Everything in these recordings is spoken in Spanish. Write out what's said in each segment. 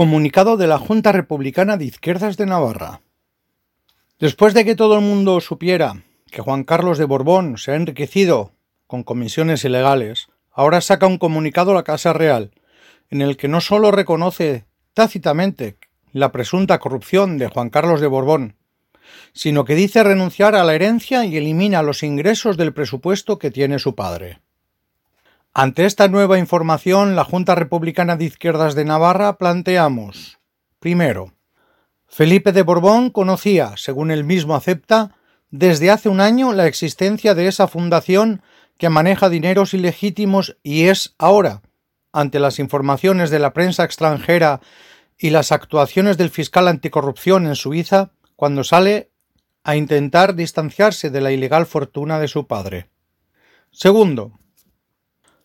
Comunicado de la Junta Republicana de Izquierdas de Navarra. Después de que todo el mundo supiera que Juan Carlos de Borbón se ha enriquecido con comisiones ilegales, ahora saca un comunicado a la Casa Real, en el que no solo reconoce tácitamente la presunta corrupción de Juan Carlos de Borbón, sino que dice renunciar a la herencia y elimina los ingresos del presupuesto que tiene su padre. Ante esta nueva información, la Junta Republicana de Izquierdas de Navarra planteamos, primero, Felipe de Borbón conocía, según él mismo acepta, desde hace un año la existencia de esa fundación que maneja dineros ilegítimos y es ahora, ante las informaciones de la prensa extranjera y las actuaciones del fiscal anticorrupción en Suiza, cuando sale a intentar distanciarse de la ilegal fortuna de su padre. Segundo,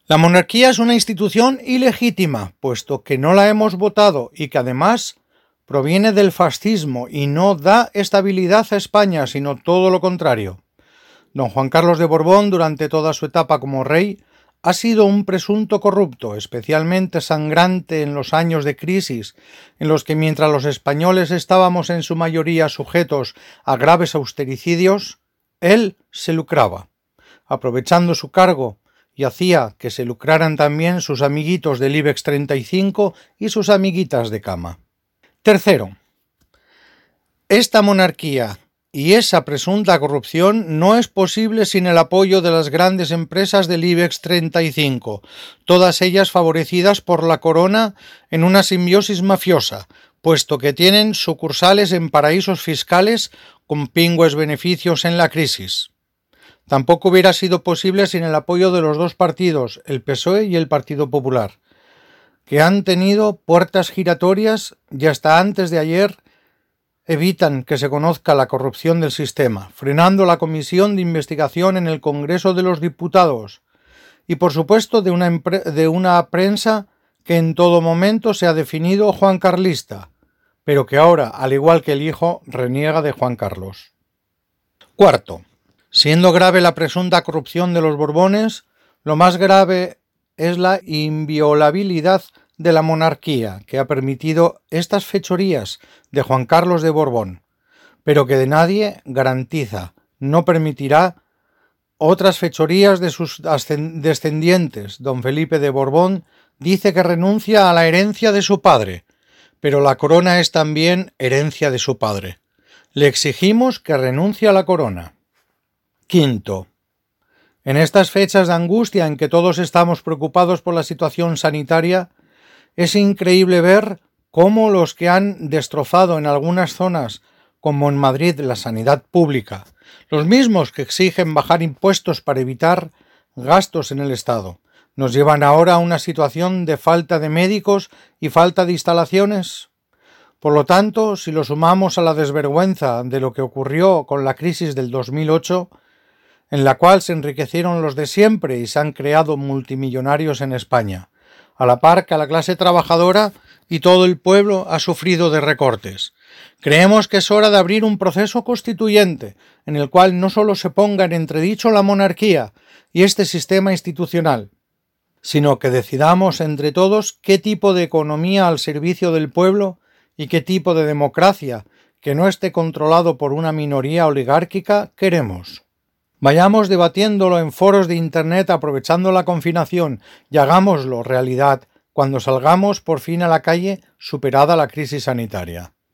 la monarquía es una institución ilegítima, puesto que no la hemos votado y que además proviene del fascismo y no da estabilidad a España, sino todo lo contrario. Don Juan Carlos de Borbón, durante toda su etapa como rey, ha sido un presunto corrupto, especialmente sangrante en los años de crisis, en los que mientras los españoles estábamos en su mayoría sujetos a graves austericidios, él se lucraba, aprovechando su cargo y hacía que se lucraran también sus amiguitos del IBEX 35 y sus amiguitas de cama. Tercero, esta monarquía y esa presunta corrupción no es posible sin el apoyo de las grandes empresas del IBEX 35, todas ellas favorecidas por la corona en una simbiosis mafiosa, puesto que tienen sucursales en paraísos fiscales con pingües beneficios en la crisis. Tampoco hubiera sido posible sin el apoyo de los dos partidos, el PSOE y el Partido Popular, que han tenido puertas giratorias y hasta antes de ayer evitan que se conozca la corrupción del sistema, frenando la comisión de investigación en el Congreso de los Diputados y por supuesto de una, de una prensa que en todo momento se ha definido Juan Carlista, pero que ahora, al igual que el hijo, reniega de Juan Carlos. Cuarto, Siendo grave la presunta corrupción de los Borbones, lo más grave es la inviolabilidad de la monarquía que ha permitido estas fechorías de Juan Carlos de Borbón, pero que de nadie garantiza no permitirá otras fechorías de sus descendientes. Don Felipe de Borbón dice que renuncia a la herencia de su padre, pero la corona es también herencia de su padre. Le exigimos que renuncie a la corona. Quinto. En estas fechas de angustia en que todos estamos preocupados por la situación sanitaria, es increíble ver cómo los que han destrozado en algunas zonas, como en Madrid, la sanidad pública, los mismos que exigen bajar impuestos para evitar gastos en el Estado, nos llevan ahora a una situación de falta de médicos y falta de instalaciones. Por lo tanto, si lo sumamos a la desvergüenza de lo que ocurrió con la crisis del 2008, en la cual se enriquecieron los de siempre y se han creado multimillonarios en España, a la par que la clase trabajadora y todo el pueblo ha sufrido de recortes. Creemos que es hora de abrir un proceso constituyente, en el cual no solo se ponga en entredicho la monarquía y este sistema institucional, sino que decidamos entre todos qué tipo de economía al servicio del pueblo y qué tipo de democracia que no esté controlado por una minoría oligárquica queremos. Vayamos debatiéndolo en foros de Internet aprovechando la confinación y hagámoslo realidad cuando salgamos por fin a la calle superada la crisis sanitaria.